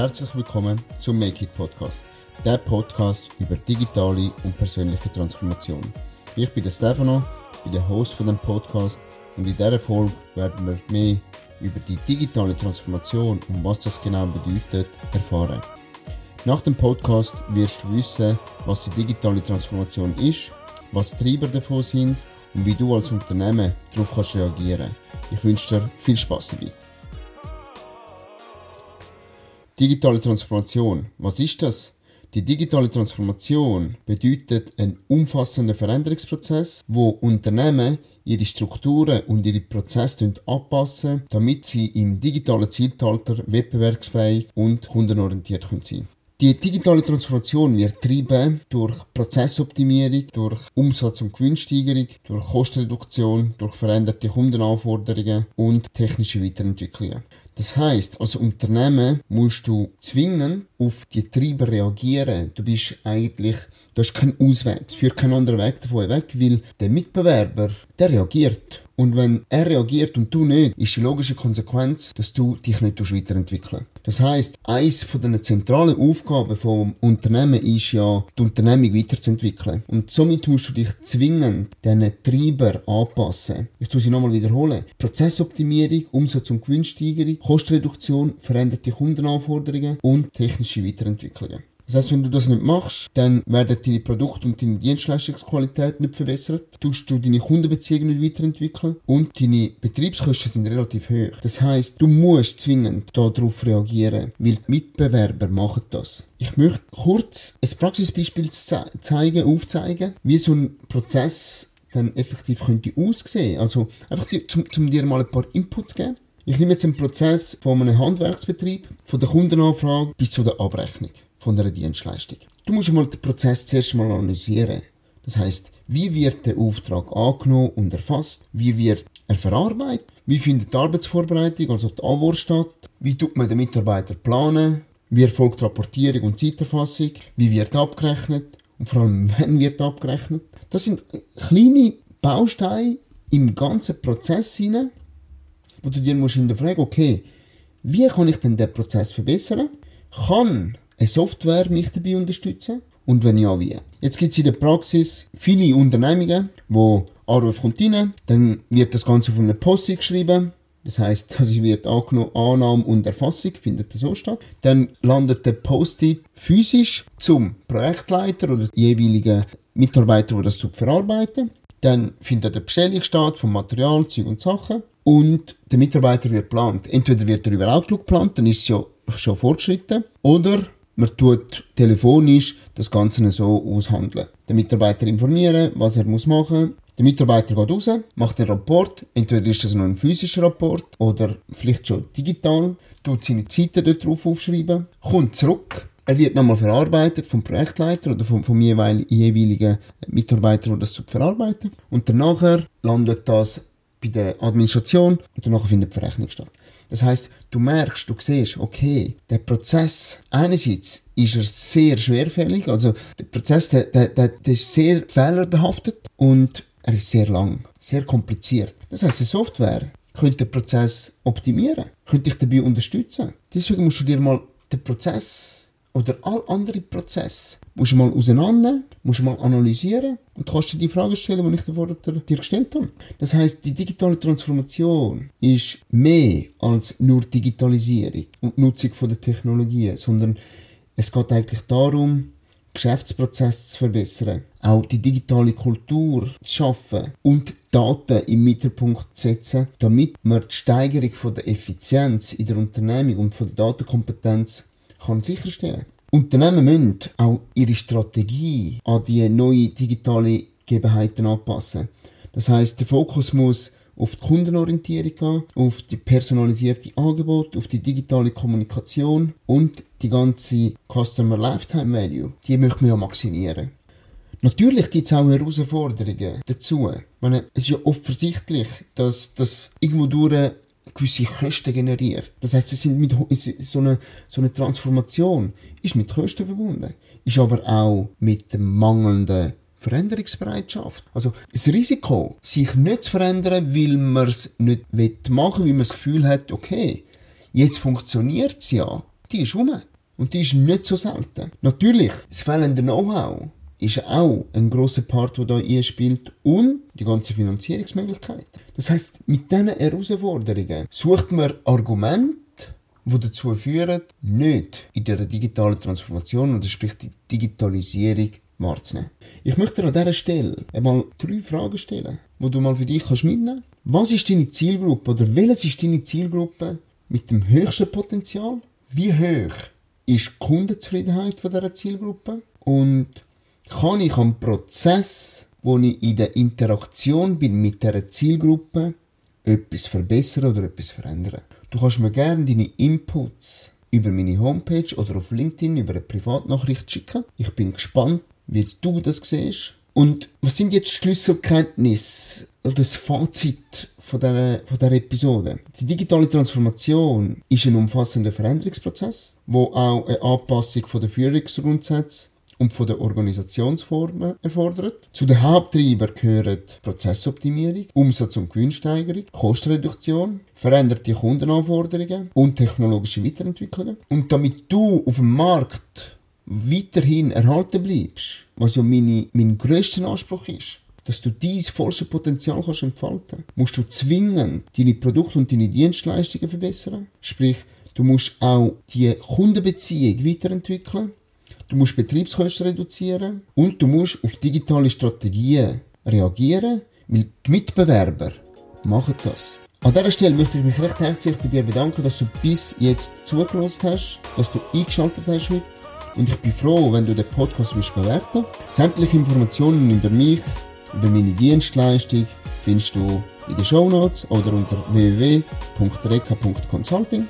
herzlich willkommen zum Make It Podcast, der Podcast über digitale und persönliche Transformation. Ich bin der Stefano, bin der Host von dem Podcast und in dieser Folge werden wir mehr über die digitale Transformation und was das genau bedeutet erfahren. Nach dem Podcast wirst du wissen, was die digitale Transformation ist, was Treiber davon sind und wie du als Unternehmen darauf kannst reagieren. Ich wünsche dir viel Spaß dabei. Digitale Transformation. Was ist das? Die digitale Transformation bedeutet einen umfassenden Veränderungsprozess, wo Unternehmen ihre Strukturen und ihre Prozesse anpassen, damit sie im digitalen Zeitalter wettbewerbsfähig und kundenorientiert sein können. Die digitale Transformation wird getrieben durch Prozessoptimierung, durch Umsatz- und Gewinnsteigerung, durch Kostenreduktion, durch veränderte Kundenanforderungen und technische Weiterentwicklungen. Das heißt, als Unternehmen musst du zwingend auf die Treiber reagieren. Du bist eigentlich, du hast keinen Ausweg. Es führt keinen anderen Weg davon weg, weil der Mitbewerber, der reagiert. Und wenn er reagiert und du nicht, ist die logische Konsequenz, dass du dich nicht weiterentwickeln Das heißt, eins von den zentralen Aufgaben vom Unternehmen ist ja, die Unternehmung weiterzuentwickeln. Und somit musst du dich zwingend diesen Treiber anpassen. Ich tue sie nochmal wiederholen. Prozessoptimierung, Umsatz- und Gewinnsteigerung, Kostenreduktion, veränderte Kundenanforderungen und technische Weiterentwicklungen. Das heißt, wenn du das nicht machst, dann werden deine Produkte und deine Dienstleistungsqualität nicht verbessert, tust du deine Kundenbeziehungen nicht weiterentwickeln und deine Betriebskosten sind relativ hoch. Das heißt, du musst zwingend darauf reagieren, weil die Mitbewerber machen das. Ich möchte kurz ein Praxisbeispiel zeigen, aufzeigen, wie so ein Prozess dann effektiv könnte aussehen. Also einfach die, zum, zum dir mal ein paar Inputs geben. Ich nehme jetzt einen Prozess von einem Handwerksbetrieb, von der Kundenanfrage bis zu der Abrechnung von einer Dienstleistung. Du musst mal den Prozess zuerst mal analysieren. Das heißt, wie wird der Auftrag angenommen und erfasst? Wie wird er verarbeitet? Wie findet die Arbeitsvorbereitung, also die Anwurf statt? Wie tut man den Mitarbeiter planen? Wie erfolgt Rapportierung und Zeiterfassung? Wie wird abgerechnet? Und vor allem, wann wird abgerechnet? Das sind kleine Bausteine im ganzen Prozess hinein, wo du dir musst hinterfragen, okay, wie kann ich denn den Prozess verbessern? Kann eine Software mich dabei unterstützen? Und wenn ja, wie? Jetzt gibt es in der Praxis viele Unternehmungen, wo Anruf kommt rein, dann wird das Ganze auf eine Post geschrieben. Das heißt, das wird angenommen, Annahme und Erfassung findet so statt. Dann landet der Post-it physisch zum Projektleiter oder jeweiligen Mitarbeiter, der das verarbeiten. Dann findet eine Bestellung statt vom Material, Zeug und Sachen. Und der Mitarbeiter wird geplant. Entweder wird er über Outlook geplant, dann ist es ja schon fortgeschritten. Oder man tut telefonisch das Ganze so aushandeln. Den Mitarbeiter informieren, was er muss machen der Mitarbeiter geht raus, macht einen Rapport. Entweder ist das noch ein physischer Rapport oder vielleicht schon digital. Tut seine Zeiten dort drauf aufschreiben. Kommt zurück. Er wird nochmal verarbeitet vom Projektleiter oder vom, vom jeweiligen Mitarbeiter, der das zu verarbeiten. Und danach landet das bei der Administration und danach findet die Verrechnung statt. Das heißt, du merkst, du siehst, okay, der Prozess, einerseits ist er sehr schwerfällig, also der Prozess, der, der, der, ist sehr fehlerbehaftet und er ist sehr lang, sehr kompliziert. Das heißt, die Software könnte den Prozess optimieren, könnte dich dabei unterstützen. Deswegen musst du dir mal den Prozess oder all andere Prozesse musst du mal auseinander, musst du mal analysieren und kannst dir die Frage stellen, die ich dir vorher dir gestellt habe. Das heißt, die digitale Transformation ist mehr als nur Digitalisierung und Nutzung von der Technologien, sondern es geht eigentlich darum, Geschäftsprozesse zu verbessern, auch die digitale Kultur zu schaffen und Daten im Mittelpunkt zu setzen, damit man die Steigerung von der Effizienz in der Unternehmung und von der Datenkompetenz kann sicherstellen Unternehmen müssen auch ihre Strategie an die neuen digitalen Gegebenheiten anpassen. Das heißt, der Fokus muss auf die Kundenorientierung gehen, auf die personalisierte Angebot, auf die digitale Kommunikation und die ganze Customer Lifetime Value. Die möchten wir ja maximieren. Natürlich gibt es auch Herausforderungen dazu. Meine, es ist ja offensichtlich, dass das irgendwo durch gewisse Kosten generiert. Das heißt, es sind mit, so, eine, so eine Transformation ist mit Kosten verbunden, ist aber auch mit der mangelnden Veränderungsbereitschaft. Also das Risiko, sich nicht zu verändern, weil man es nicht machen will, weil man das Gefühl hat, okay, jetzt funktioniert es ja, die ist rum. Und die ist nicht so selten. Natürlich, das fehlende Know-how ist auch ein großer Part, der hier spielt und die ganze Finanzierungsmöglichkeiten. Das heißt, mit diesen Herausforderungen sucht man Argumente, die dazu führen, nicht in der digitalen Transformation, oder sprich die Digitalisierung, wahrzunehmen. Ich möchte dir an dieser Stelle einmal drei Fragen stellen, die du mal für dich mitnehmen kannst. Was ist deine Zielgruppe oder welches ist deine Zielgruppe mit dem höchsten Potenzial? Wie hoch ist die Kundenzufriedenheit dieser Zielgruppe? Und kann ich am Prozess, wo ich in der Interaktion bin mit dieser Zielgruppe, etwas verbessern oder etwas verändern? Du kannst mir gerne deine Inputs über meine Homepage oder auf LinkedIn über eine Privatnachricht schicken. Ich bin gespannt, wie du das siehst. Und was sind jetzt die Schlüsselkenntnisse oder das Fazit von dieser, von dieser Episode? Die digitale Transformation ist ein umfassender Veränderungsprozess, wo auch eine Anpassung der Führungsgrundsätze und von der Organisationsformen erfordert. Zu den Haupttreibern gehören Prozessoptimierung, Umsatz- und Gewinnsteigerung, Kostenreduktion, veränderte Kundenanforderungen und technologische Weiterentwicklungen. Und damit du auf dem Markt weiterhin erhalten bleibst, was ja meine, mein grösster Anspruch ist, dass du dein vollste Potenzial kannst entfalten musst du zwingend deine Produkte und deine Dienstleistungen verbessern. Sprich, du musst auch die Kundenbeziehung weiterentwickeln. Du musst Betriebskosten reduzieren und du musst auf digitale Strategien reagieren, weil die Mitbewerber machen das. An dieser Stelle möchte ich mich recht herzlich bei dir bedanken, dass du bis jetzt zugelassen hast, dass du eingeschaltet hast heute und ich bin froh, wenn du den Podcast willst bewerten Sämtliche Informationen über mich, über meine Dienstleistung findest du in den Show Notes oder unter www.reka.consulting.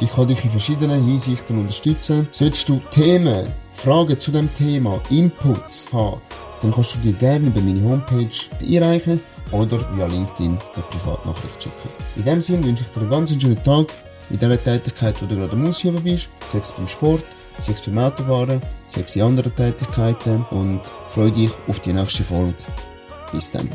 Ich kann dich in verschiedenen Hinsichten unterstützen. Solltest du Themen, Fragen zu dem Thema, Inputs haben, dann kannst du dir gerne über meine Homepage einreichen oder via LinkedIn eine Privatnachricht schicken. In dem Sinne wünsche ich dir einen ganz schönen Tag in der Tätigkeit, wo du gerade am Ausüben bist, sei es beim Sport, sei es beim Autofahren, sei es in anderen Tätigkeiten und freue dich auf die nächste Folge. Bis dann.